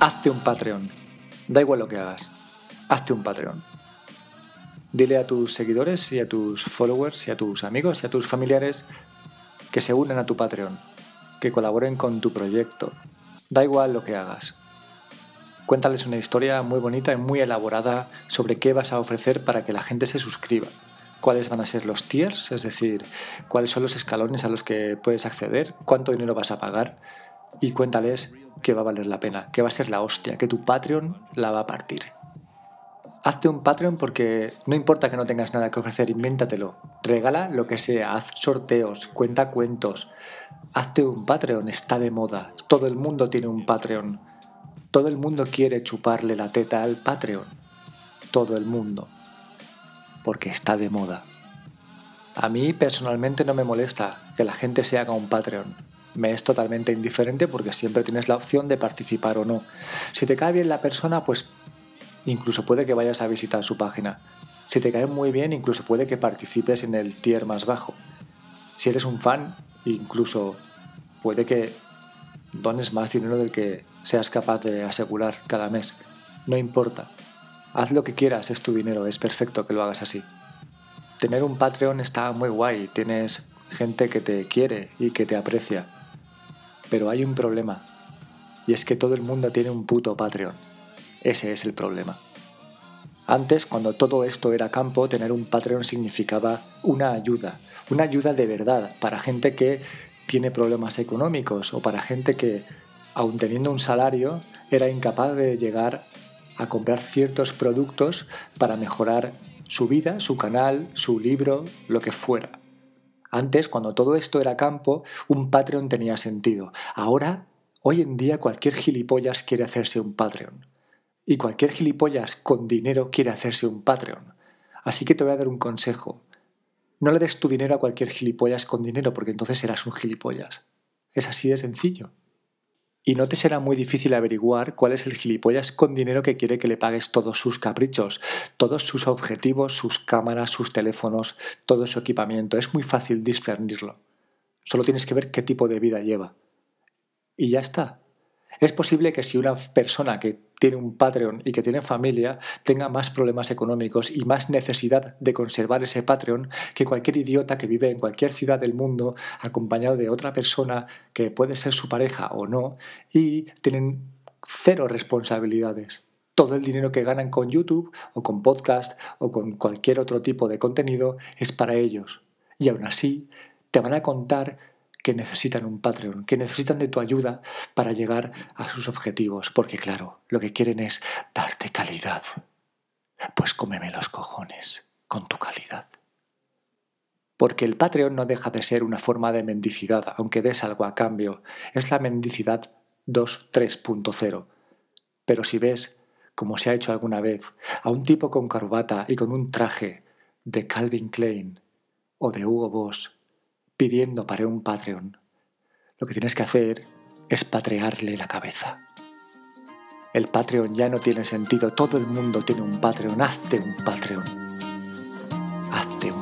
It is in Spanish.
Hazte un Patreon. Da igual lo que hagas. Hazte un Patreon. Dile a tus seguidores y a tus followers y a tus amigos y a tus familiares que se unan a tu Patreon, que colaboren con tu proyecto. Da igual lo que hagas. Cuéntales una historia muy bonita y muy elaborada sobre qué vas a ofrecer para que la gente se suscriba. Cuáles van a ser los tiers, es decir, cuáles son los escalones a los que puedes acceder, cuánto dinero vas a pagar y cuéntales que va a valer la pena, que va a ser la hostia, que tu Patreon la va a partir. Hazte un Patreon porque no importa que no tengas nada que ofrecer, invéntatelo. Regala lo que sea, haz sorteos, cuenta cuentos. Hazte un Patreon, está de moda. Todo el mundo tiene un Patreon. Todo el mundo quiere chuparle la teta al Patreon. Todo el mundo. Porque está de moda. A mí personalmente no me molesta que la gente se haga un Patreon me es totalmente indiferente porque siempre tienes la opción de participar o no. Si te cae bien la persona, pues incluso puede que vayas a visitar su página. Si te cae muy bien, incluso puede que participes en el tier más bajo. Si eres un fan, incluso puede que dones más dinero del que seas capaz de asegurar cada mes. No importa. Haz lo que quieras, es tu dinero, es perfecto que lo hagas así. Tener un Patreon está muy guay, tienes gente que te quiere y que te aprecia. Pero hay un problema, y es que todo el mundo tiene un puto Patreon. Ese es el problema. Antes, cuando todo esto era campo, tener un Patreon significaba una ayuda, una ayuda de verdad para gente que tiene problemas económicos o para gente que, aun teniendo un salario, era incapaz de llegar a comprar ciertos productos para mejorar su vida, su canal, su libro, lo que fuera. Antes, cuando todo esto era campo, un Patreon tenía sentido. Ahora, hoy en día, cualquier gilipollas quiere hacerse un Patreon. Y cualquier gilipollas con dinero quiere hacerse un Patreon. Así que te voy a dar un consejo. No le des tu dinero a cualquier gilipollas con dinero porque entonces serás un gilipollas. Es así de sencillo y no te será muy difícil averiguar cuál es el gilipollas con dinero que quiere que le pagues todos sus caprichos, todos sus objetivos, sus cámaras, sus teléfonos, todo su equipamiento. Es muy fácil discernirlo. Solo tienes que ver qué tipo de vida lleva. Y ya está. Es posible que si una persona que tiene un Patreon y que tiene familia tenga más problemas económicos y más necesidad de conservar ese Patreon que cualquier idiota que vive en cualquier ciudad del mundo acompañado de otra persona que puede ser su pareja o no y tienen cero responsabilidades. Todo el dinero que ganan con YouTube o con podcast o con cualquier otro tipo de contenido es para ellos. Y aún así te van a contar que necesitan un Patreon, que necesitan de tu ayuda para llegar a sus objetivos, porque claro, lo que quieren es darte calidad. Pues cómeme los cojones con tu calidad. Porque el Patreon no deja de ser una forma de mendicidad, aunque des algo a cambio. Es la mendicidad 2.3.0. Pero si ves, como se ha hecho alguna vez, a un tipo con corbata y con un traje de Calvin Klein o de Hugo Boss pidiendo para un Patreon, lo que tienes que hacer es patrearle la cabeza. El Patreon ya no tiene sentido, todo el mundo tiene un Patreon, hazte un Patreon. Hazte un